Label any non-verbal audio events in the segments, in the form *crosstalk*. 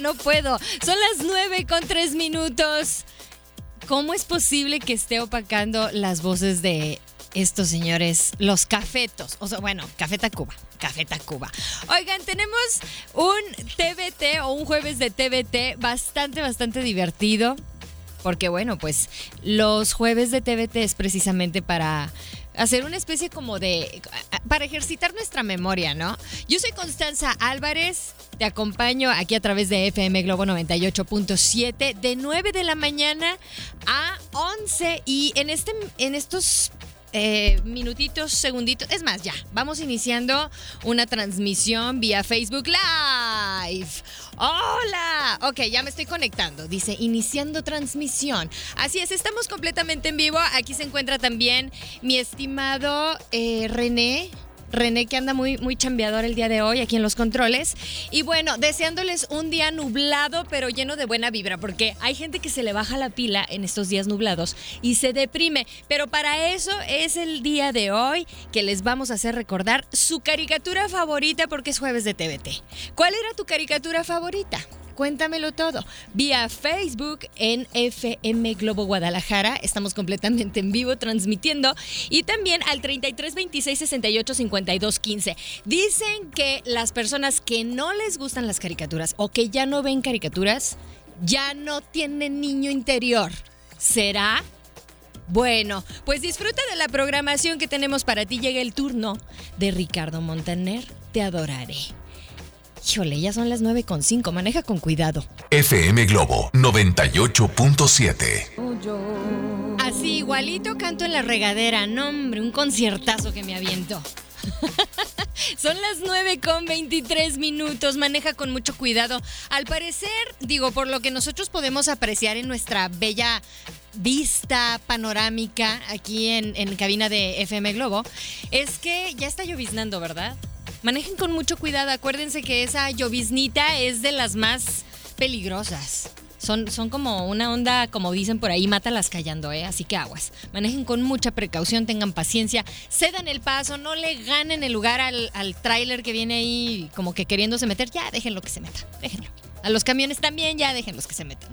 No, puedo. Son las nueve con tres minutos. ¿Cómo es posible que esté opacando las voces de estos señores, los cafetos? O sea, bueno, Café Tacuba, Café Tacuba. Oigan, tenemos un TBT o un jueves de TBT bastante, bastante divertido. Porque bueno, pues los jueves de TBT es precisamente para hacer una especie como de... para ejercitar nuestra memoria, ¿no? Yo soy Constanza Álvarez, te acompaño aquí a través de FM Globo 98.7 de 9 de la mañana a 11 y en, este, en estos eh, minutitos, segunditos. Es más, ya, vamos iniciando una transmisión vía Facebook Live. Hola. Ok, ya me estoy conectando. Dice, iniciando transmisión. Así es, estamos completamente en vivo. Aquí se encuentra también mi estimado eh, René. René que anda muy, muy chambeador el día de hoy aquí en los controles. Y bueno, deseándoles un día nublado pero lleno de buena vibra, porque hay gente que se le baja la pila en estos días nublados y se deprime. Pero para eso es el día de hoy que les vamos a hacer recordar su caricatura favorita porque es jueves de TVT. ¿Cuál era tu caricatura favorita? Cuéntamelo todo. Vía Facebook en FM Globo Guadalajara. Estamos completamente en vivo transmitiendo. Y también al 33 26 68 52 15. Dicen que las personas que no les gustan las caricaturas o que ya no ven caricaturas, ya no tienen niño interior. ¿Será? Bueno, pues disfruta de la programación que tenemos para ti. Llega el turno de Ricardo Montaner. Te adoraré. Híjole, ya son las 9.5. Maneja con cuidado. FM Globo 98.7. Así, igualito canto en la regadera. No, hombre, un conciertazo que me aviento. *laughs* Son las 9 con 23 minutos. Maneja con mucho cuidado. Al parecer, digo, por lo que nosotros podemos apreciar en nuestra bella vista panorámica aquí en, en cabina de FM Globo, es que ya está lloviznando, ¿verdad? Manejen con mucho cuidado. Acuérdense que esa lloviznita es de las más peligrosas. Son, son como una onda, como dicen por ahí, mátalas callando, ¿eh? Así que aguas. Manejen con mucha precaución, tengan paciencia, cedan el paso, no le ganen el lugar al, al tráiler que viene ahí como que queriéndose meter. Ya, déjenlo que se meta, déjenlo. A los camiones también, ya déjenlos que se metan.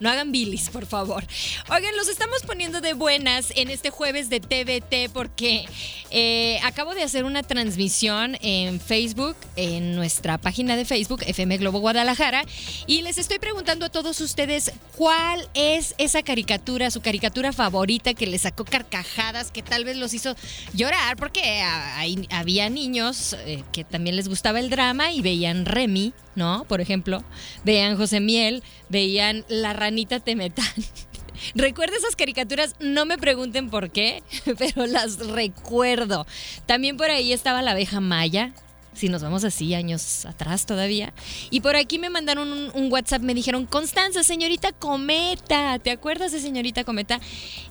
No hagan bilis, por favor. Oigan, los estamos poniendo de buenas en este jueves de TVT porque eh, acabo de hacer una transmisión en Facebook, en nuestra página de Facebook, FM Globo Guadalajara, y les estoy preguntando a todos ustedes cuál es esa caricatura, su caricatura favorita que les sacó carcajadas, que tal vez los hizo llorar, porque hay- había niños eh, que también les gustaba el drama y veían Remy, ¿no? Por ejemplo, veían José Miel, veían La Ranita Temetán. *laughs* Recuerdo esas caricaturas, no me pregunten por qué, *laughs* pero las recuerdo. También por ahí estaba la abeja Maya, si nos vamos así años atrás todavía. Y por aquí me mandaron un, WhatsApp, me dijeron, Constanza, señorita Cometa, ¿te acuerdas de señorita Cometa?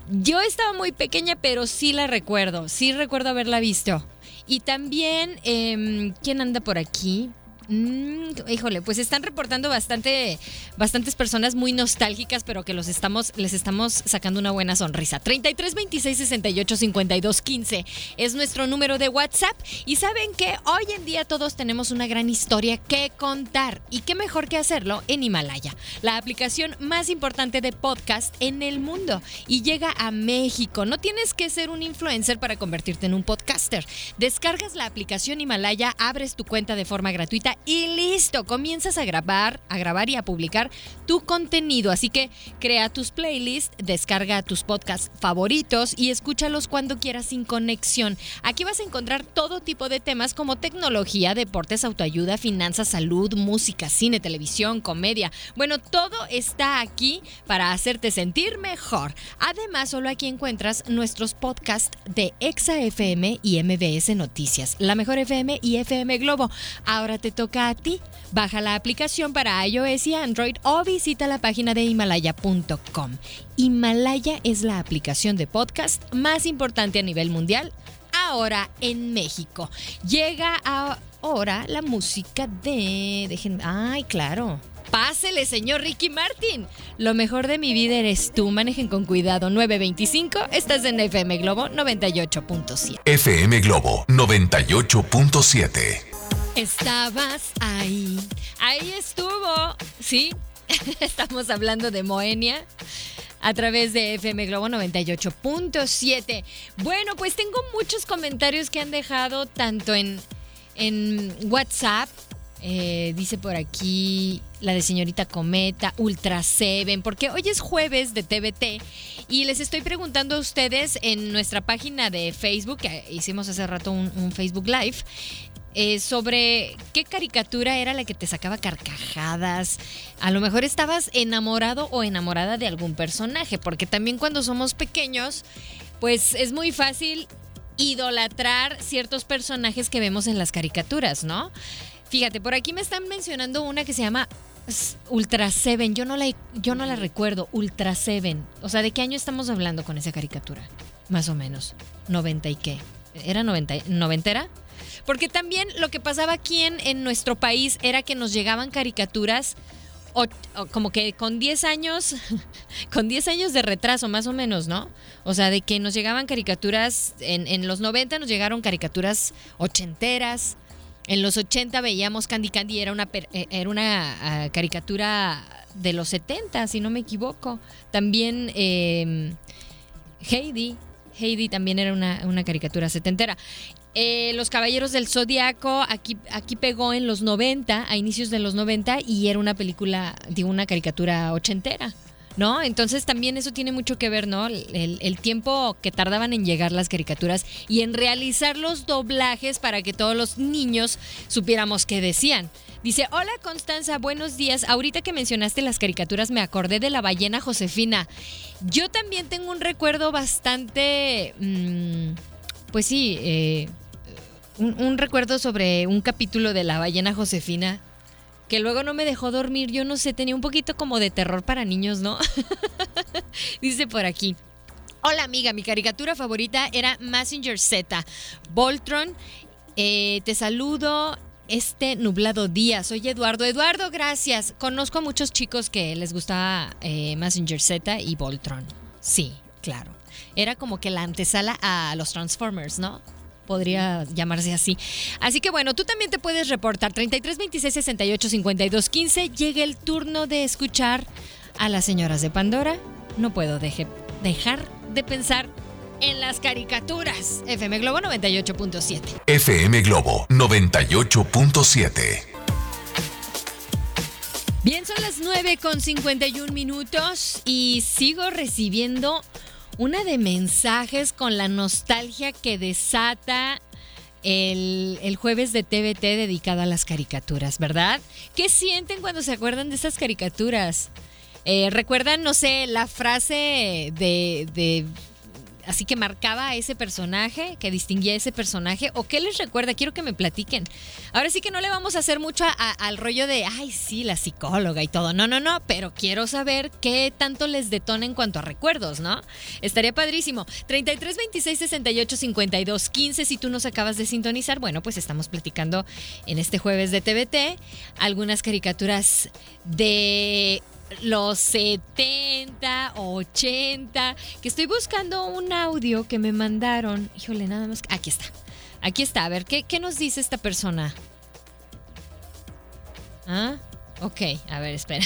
Yo estaba muy pequeña, pero sí la recuerdo, sí recuerdo haberla visto. Y también, em, ¿quién anda por aquí? Mm, híjole, pues están reportando bastante, bastantes personas muy nostálgicas, pero que los estamos, les estamos sacando una buena sonrisa. 33 26 68 52 15 es nuestro número de WhatsApp. Y saben que hoy en día todos tenemos una gran historia que contar. Y qué mejor que hacerlo en Himalaya, la aplicación más importante de podcast en el mundo. Y llega a México. No tienes que ser un influencer para convertirte en un podcaster. Descargas la aplicación Himalaya, abres tu cuenta de forma gratuita y listo, comienzas a grabar, a grabar y a publicar tu contenido. Así que crea tus playlists, descarga tus podcasts favoritos y escúchalos cuando quieras sin conexión. Aquí vas a encontrar todo tipo de temas como tecnología, deportes, autoayuda, finanzas, salud, música, cine, televisión, comedia. Bueno, todo está aquí para hacerte sentir mejor. Además, solo aquí encuentras nuestros podcasts de Exa FM y MBS Noticias, La Mejor FM y FM Globo. Ahora te toca a ti. Baja la aplicación para iOS y Android o visita la página de himalaya.com. Himalaya es la aplicación de podcast más importante a nivel mundial ahora en México. Llega ahora la música de... Dejen, ay, claro. Pásele, señor Ricky Martin. Lo mejor de mi vida eres tú. Manejen con cuidado. 925. Estás en FM Globo 98.7. FM Globo 98.7. Estabas ahí. Ahí estuvo. Sí. *laughs* Estamos hablando de Moenia a través de FM Globo 98.7. Bueno, pues tengo muchos comentarios que han dejado tanto en, en WhatsApp eh, dice por aquí la de señorita Cometa, Ultra Seven, porque hoy es jueves de TVT y les estoy preguntando a ustedes en nuestra página de Facebook, que hicimos hace rato un, Facebook Live, eh, sobre qué caricatura era la que te sacaba carcajadas. A lo mejor estabas enamorado o enamorada de algún personaje, porque también cuando somos pequeños, pues es muy fácil idolatrar ciertos personajes que vemos en las caricaturas, ¿no? Fíjate, por aquí me están mencionando una que se llama Ultra Seven. Yo no la, yo no la recuerdo. Ultra Seven. O sea, ¿de qué año estamos hablando con esa caricatura? Más o menos. ¿90 y qué? ¿Era 90, noventera? Porque también lo que pasaba aquí en, en nuestro país era que nos llegaban caricaturas como que con 10 años, *laughs* con 10 años de retraso más o menos, ¿no? O sea, de que nos llegaban caricaturas, en, en los 90 nos llegaron caricaturas ochenteras, en los 80 veíamos Candy Candy, era una, eh, era una ah, caricatura de los 70, si no me equivoco. También eh, Heidi, Heidi también era una, una caricatura setentera. Eh, los Caballeros del Zodiaco, aquí, aquí pegó en los 90, a inicios de los 90, y era una película, digo, una caricatura ochentera. ¿no? Entonces también eso tiene mucho que ver, ¿no? El, tiempo que tardaban en llegar las caricaturas y en realizar los doblajes para que todos los niños supiéramos qué decían. Dice, hola Constanza, buenos días. Ahorita que mencionaste las caricaturas me acordé de la ballena Josefina. Yo también tengo un recuerdo bastante, mm, pues sí, eh, un recuerdo sobre un capítulo de la ballena Josefina que luego no me dejó dormir. Yo no sé, tenía un poquito como de terror para niños, ¿no? *laughs* Dice por aquí. Hola amiga, mi caricatura favorita era Messenger Z. Voltron, eh, te saludo este nublado día. Soy Eduardo. Eduardo, gracias. Conozco a muchos chicos que les gustaba eh, Messenger Z y Voltron. Sí, claro. Era como que la antesala a los Transformers, ¿no? Podría llamarse así. Así que bueno, tú también te puedes reportar 33 26 68 52 15. Llega el turno de escuchar a las señoras de Pandora. No puedo dejar de pensar en las caricaturas. FM Globo 98.7. FM Globo 98.7. Bien, son las 9 con 51 minutos y sigo recibiendo una de mensajes con la nostalgia que desata el, jueves de TVT dedicado a las caricaturas, ¿verdad? ¿Qué sienten cuando se acuerdan de esas caricaturas? Eh, ¿Recuerdan, no sé, la frase de, de así que marcaba a ese personaje, que distinguía a ese personaje, o qué les recuerda, quiero que me platiquen. Ahora sí que no le vamos a hacer mucho al rollo de, ay, sí, la psicóloga y todo, no, no, no, pero quiero saber qué tanto les detona en cuanto a recuerdos, ¿no? Estaría padrísimo. 33 26 68 52 15, si tú nos acabas de sintonizar, bueno, pues estamos platicando en este jueves de TVT algunas caricaturas de los 70, 80, que estoy buscando un audio que me mandaron. Híjole, nada más. Aquí está. Aquí está. A ver, ¿qué, qué nos dice esta persona? ¿Ah? Ok, a ver, espera.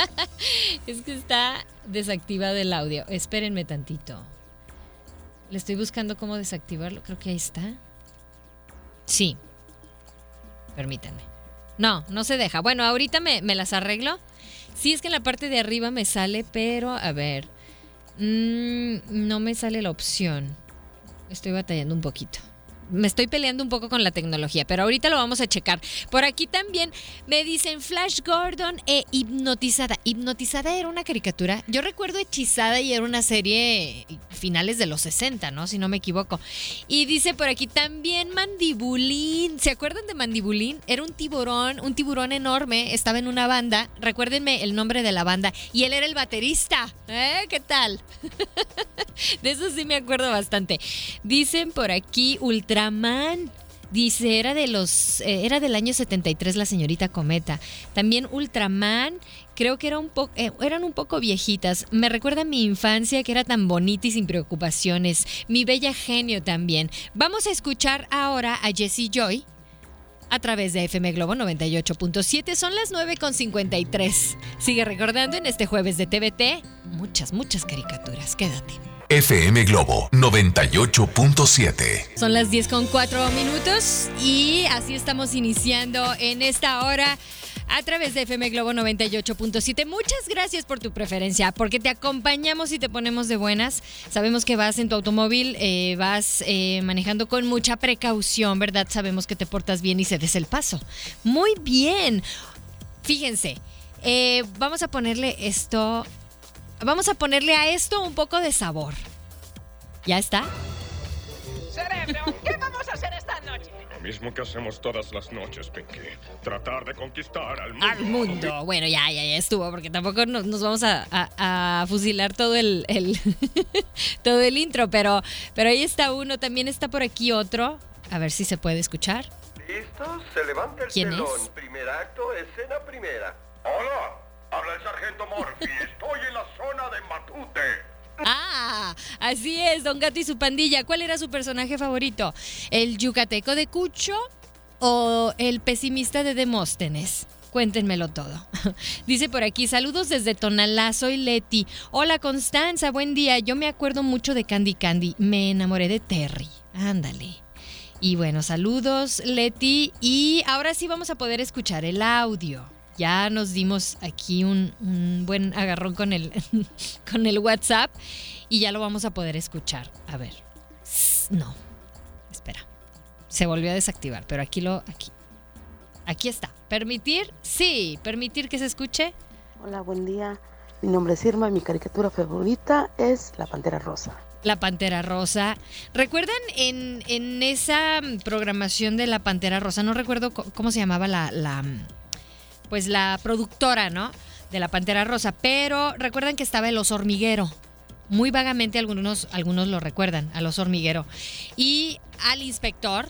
*laughs* es que está desactivado el audio. Espérenme tantito. Le estoy buscando cómo desactivarlo. Creo que ahí está. Sí. Permítanme. No, no se deja. Bueno, ahorita me, me las arreglo. Sí, es que en la parte de arriba me sale, pero a ver. Mm, no me sale la opción. Estoy batallando un poquito me estoy peleando un poco con la tecnología, pero ahorita lo vamos a checar. Por aquí también me dicen Flash Gordon e Hipnotizada. Hipnotizada era una caricatura. Yo recuerdo Hechizada y era una serie finales de los 60, ¿no? Si no me equivoco. Y dice por aquí también Mandibulín. ¿Se acuerdan de Mandibulín? Era un tiburón, un tiburón enorme. Estaba en una banda. Recuérdenme el nombre de la banda. Y él era el baterista. ¿Eh? ¿Qué tal? *laughs* de eso sí me acuerdo bastante. Dicen por aquí Ultra Ultraman. Dice, era de los eh, era del año 73 la señorita Cometa. También Ultraman, creo que era un poco eh, eran un poco viejitas. Me recuerda mi infancia que era tan bonita y sin preocupaciones. Mi bella genio también. Vamos a escuchar ahora a Jessie Joy a través de FM Globo 98.7. Son las 9.53. Sigue recordando en este jueves de TVT muchas, muchas caricaturas. Quédate. FM Globo 98.7. Son las 10 con 4 minutos y así estamos iniciando en esta hora a través de FM Globo 98.7. Muchas gracias por tu preferencia, porque te acompañamos y te ponemos de buenas. Sabemos que vas en tu automóvil, eh, vas eh, manejando con mucha precaución, ¿verdad? Sabemos que te portas bien y cedes el paso. Muy bien. Fíjense, eh, vamos a ponerle esto Vamos a ponerle a esto un poco de sabor. ¿Ya está? Cerebro, ¿qué vamos a hacer esta noche? Lo mismo que hacemos todas las noches, Pinky. Tratar de conquistar al mundo. Al mundo. Bueno, ya, ya, ya estuvo, porque tampoco nos, vamos a, fusilar todo el, *laughs* todo el intro, pero, pero ahí está uno, también está por aquí otro. A ver si se puede escuchar. ¿Listo? Se levanta el ¿Quién telón. Primer acto, escena primera. Hola, habla el sargento Murphy. *laughs* Estoy en la zona de Matute. Ah, así es, Don Gato y su pandilla. ¿Cuál era su personaje favorito? ¿El yucateco de Cucho o el pesimista de Demóstenes? Cuéntenmelo todo. *laughs* Dice por aquí, saludos desde Tonalá, soy Leti. Hola Constanza, buen día. Yo me acuerdo mucho de Candy Candy. Me enamoré de Terry. Ándale. Y bueno, saludos Leti. Y ahora sí vamos a poder escuchar el audio ya nos dimos aquí un, buen agarrón con el, *laughs* con el WhatsApp y ya lo vamos a poder escuchar. A ver. No. Espera. Se volvió a desactivar, pero aquí lo. Aquí. Aquí está. ¿Permitir? Sí. ¿Permitir que se escuche? Hola, buen día. Mi nombre es Irma y mi caricatura favorita es La Pantera Rosa. La Pantera Rosa. ¿Recuerdan en, en esa programación de La Pantera Rosa? No recuerdo cómo se llamaba la, la pues la productora, ¿no? De la Pantera Rosa. Pero recuerdan que estaba el oso hormiguero. Muy vagamente algunos, algunos lo recuerdan, al oso hormiguero. Y al inspector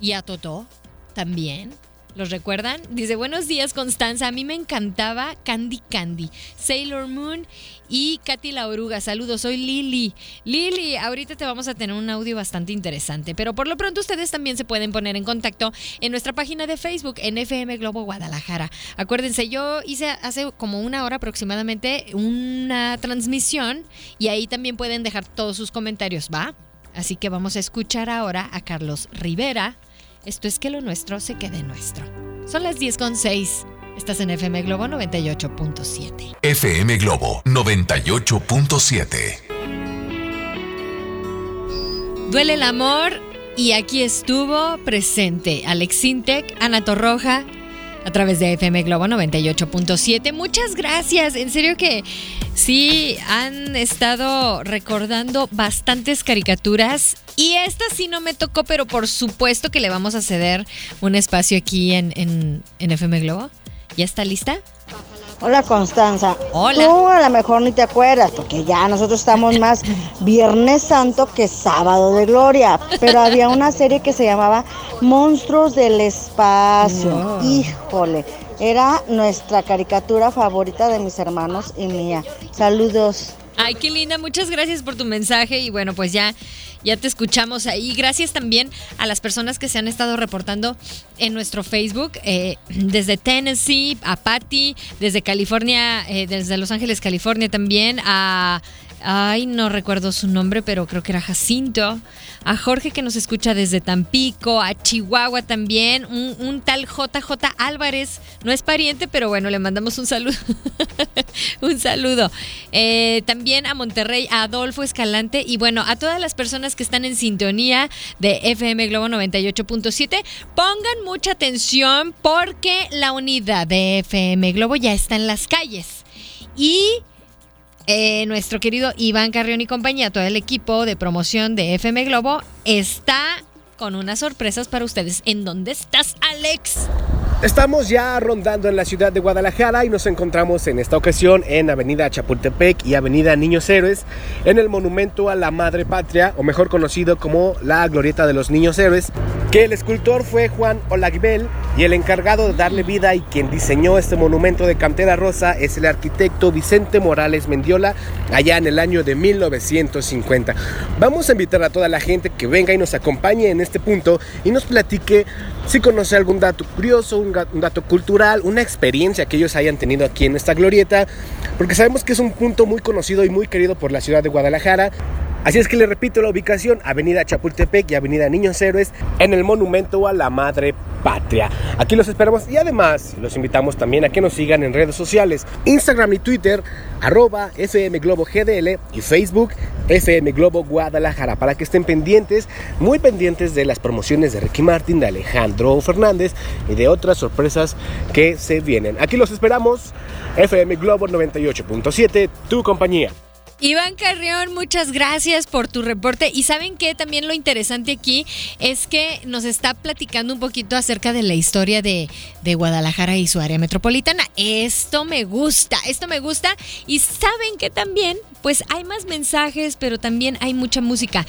y a Totó también. ¿Los recuerdan? Dice, buenos días Constanza, a mí me encantaba Candy Candy, Sailor Moon y Katy la Oruga. Saludos, soy Lili. Lili, ahorita te vamos a tener un audio bastante interesante, pero por lo pronto ustedes también se pueden poner en contacto en nuestra página de Facebook, en FM Globo Guadalajara. Acuérdense, yo hice hace como una hora aproximadamente una transmisión y ahí también pueden dejar todos sus comentarios, ¿va? Así que vamos a escuchar ahora a Carlos Rivera esto es que lo nuestro se quede nuestro. Son las 10 con 6. Estás en FM Globo 98.7. FM Globo 98.7. Duele el amor y aquí estuvo presente Alex Sintec, Ana Torroja, a través de FM Globo 98.7. Muchas gracias. En serio que sí han estado recordando bastantes caricaturas. Y esta sí no me tocó, pero por supuesto que le vamos a ceder un espacio aquí en, en, en FM Globo. ¿Ya está lista? Hola Constanza. Hola. Tú a lo mejor ni te acuerdas, porque ya nosotros estamos más Viernes Santo que Sábado de Gloria. Pero había una serie que se llamaba Monstruos del Espacio. Híjole, era nuestra caricatura favorita de mis hermanos y mía. Saludos. Ay, qué linda. Muchas gracias por tu mensaje. Y bueno, pues ya ya te escuchamos ahí. Gracias también a las personas que se han estado reportando en nuestro Facebook, eh, desde Tennessee, a Patty, desde California, eh, desde Los Ángeles, California también, a Ay, no recuerdo su nombre, pero creo que era Jacinto. A Jorge que nos escucha desde Tampico, a Chihuahua también, un, tal JJ Álvarez, no es pariente, pero bueno, le mandamos un saludo. *laughs* un saludo. Eh, también a Monterrey, a Adolfo Escalante y bueno, a todas las personas que están en sintonía de FM Globo 98.7, pongan mucha atención porque la unidad de FM Globo ya está en las calles. Y eh, nuestro querido Iván Carrión y compañía, todo el equipo de promoción de FM Globo, está con unas sorpresas para ustedes. ¿En dónde estás, Alex? Estamos ya rondando en la ciudad de Guadalajara y nos encontramos en esta ocasión en Avenida Chapultepec y Avenida Niños Héroes, en el monumento a la Madre Patria, o mejor conocido como la Glorieta de los Niños Héroes, que el escultor fue Juan Olagbel y el encargado de darle vida y quien diseñó este monumento de cantera rosa es el arquitecto Vicente Morales Mendiola allá en el año de 1950. Vamos a invitar a toda la gente que venga y nos acompañe en este punto y nos platique si conoce algún dato curioso, un, dato cultural, una experiencia que ellos hayan tenido aquí en esta glorieta, porque sabemos que es un punto muy conocido y muy querido por la ciudad de Guadalajara. Así es que le repito la ubicación, Avenida Chapultepec y Avenida Niños Héroes, en el monumento a la Madre Patria. Aquí los esperamos y además los invitamos también a que nos sigan en redes sociales, Instagram y Twitter, arroba FM Globo GDL y Facebook FM Globo Guadalajara, para que estén pendientes, muy pendientes de las promociones de Ricky Martin, de Alejandro Fernández y de otras sorpresas que se vienen. Aquí los esperamos, FM Globo 98.7, tu compañía. Iván Carrión, muchas gracias por tu reporte. Y saben que también lo interesante aquí es que nos está platicando un poquito acerca de la historia de, de, Guadalajara y su área metropolitana. Esto me gusta, esto me gusta. Y saben que también, pues hay más mensajes, pero también hay mucha música.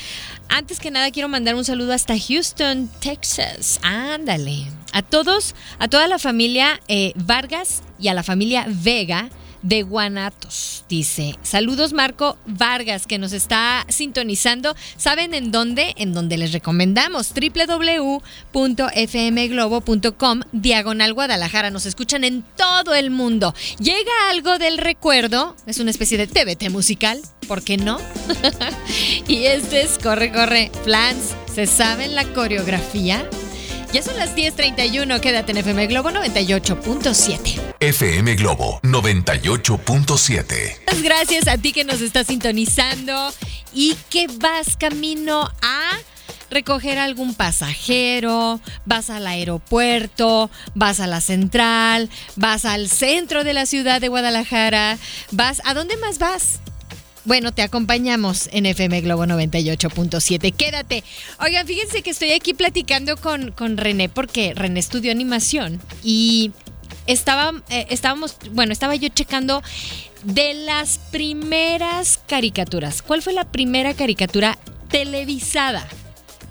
Antes que nada, quiero mandar un saludo hasta Houston, Texas. Ándale. A todos, a toda la familia eh, Vargas y a la familia Vega de Guanatos. Dice, saludos Marco Vargas que nos está sintonizando. ¿Saben en dónde? En donde les recomendamos www.fmglobo.com diagonal Guadalajara. Nos escuchan en todo el mundo. Llega algo del recuerdo, es una especie de TBT musical, ¿por qué no? *laughs* y este es Corre, Corre, Flans. ¿Se saben la coreografía? Ya son las 10.31, quédate en FM Globo 98.7. FM Globo 98.7. Gracias a ti que nos estás sintonizando y que vas camino a recoger algún pasajero, vas al aeropuerto, vas a la central, vas al centro de la ciudad de Guadalajara, vas, ¿a dónde más vas? Bueno, te acompañamos en FM Globo 98.7. Quédate. Oigan, fíjense que estoy aquí platicando con, con René porque René estudió animación y estaba, eh, estábamos, bueno, estaba yo checando de las primeras caricaturas. ¿Cuál fue la primera caricatura televisada?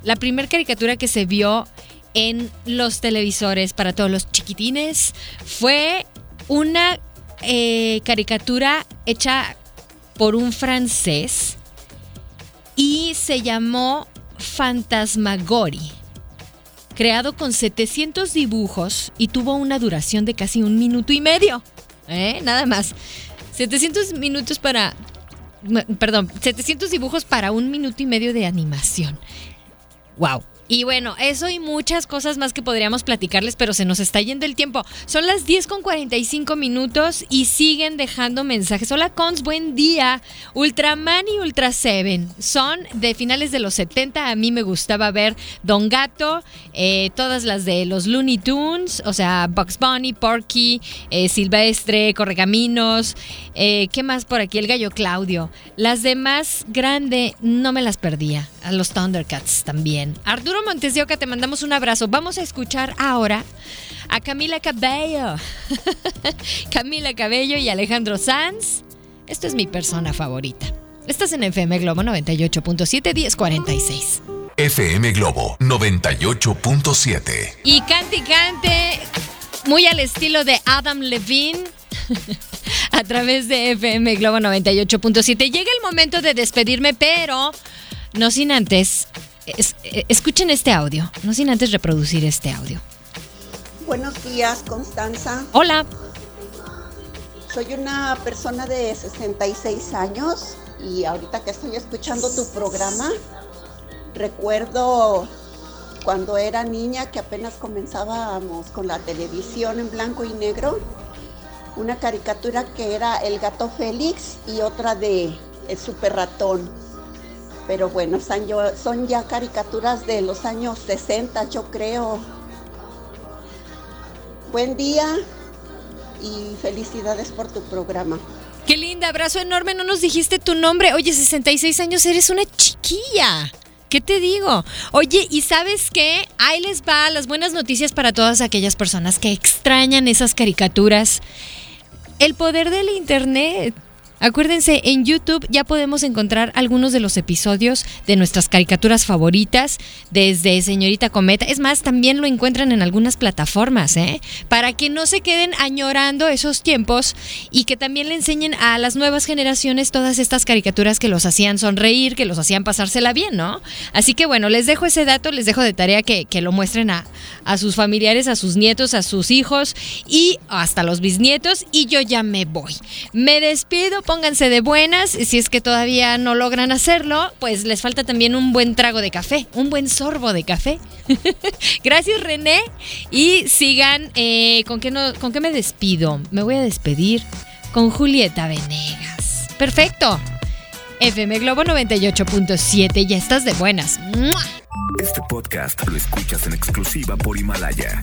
La primera caricatura que se vio en los televisores para todos los chiquitines fue una eh, caricatura hecha por un francés y se llamó Fantasmagori. Creado con 700 dibujos y tuvo una duración de casi un minuto y medio. ¿Eh? Nada más. 700 minutos para. Perdón, 700 dibujos para un minuto y medio de animación. ¡Wow! Y bueno, eso y muchas cosas más que podríamos platicarles, pero se nos está yendo el tiempo. Son las 10 con 45 minutos y siguen dejando mensajes. Hola Cons, buen día. Ultraman y Ultra Seven son de finales de los 70. A mí me gustaba ver Don Gato, eh, todas las de los Looney Tunes, o sea, Bugs Bunny, Porky, eh, Silvestre, Correcaminos. Eh, ¿Qué más por aquí? El gallo Claudio. Las demás grande no me las perdía. A los Thundercats también. Arturo Montes de Oca, te mandamos un abrazo. Vamos a escuchar ahora a Camila Cabello. *laughs* Camila Cabello y Alejandro Sanz. Esto es mi persona favorita. Estás en FM Globo 98.7 1046. FM Globo 98.7. Y cante y cante, muy al estilo de Adam Levine. *laughs* a través de FM Globo 98.7. Llega el momento de despedirme, pero no sin antes eh, escuchen este audio, no sin antes reproducir este audio. Buenos días, Constanza. Hola. Soy una persona de 66 años. y ahorita que estoy escuchando tu programa, recuerdo cuando era niña que apenas comenzábamos con la televisión en blanco y negro, una caricatura que era el gato Félix y otra de el super ratón. Pero bueno, son, ya caricaturas de los años 60, yo creo. Buen día y felicidades por tu programa. Qué linda, abrazo enorme, no nos dijiste tu nombre. Oye, 66 años, eres una chiquilla. ¿Qué te digo? Oye, ¿y sabes qué? Ahí les va las buenas noticias para todas aquellas personas que extrañan esas caricaturas. El poder del Internet. Acuérdense, en YouTube ya podemos encontrar algunos de los episodios de nuestras caricaturas favoritas, desde Señorita Cometa. Es más, también lo encuentran en algunas plataformas, ¿eh? Para que no se queden añorando esos tiempos y que también le enseñen a las nuevas generaciones todas estas caricaturas que los hacían sonreír, que los hacían pasársela bien, ¿no? Así que bueno, les dejo ese dato, les dejo de tarea que, que lo muestren a, a sus familiares, a sus nietos, a sus hijos y hasta los bisnietos. Y yo ya me voy. Me despido pónganse de buenas. Si es que todavía no logran hacerlo, pues les falta también un buen trago de café, un buen sorbo de café. *laughs* Gracias René. Y sigan, eh, ¿con, qué ¿con qué me despido? Me voy a despedir con Julieta Venegas. Perfecto. FM Globo 98.7, ya estás de buenas. Este podcast lo escuchas en exclusiva por Himalaya.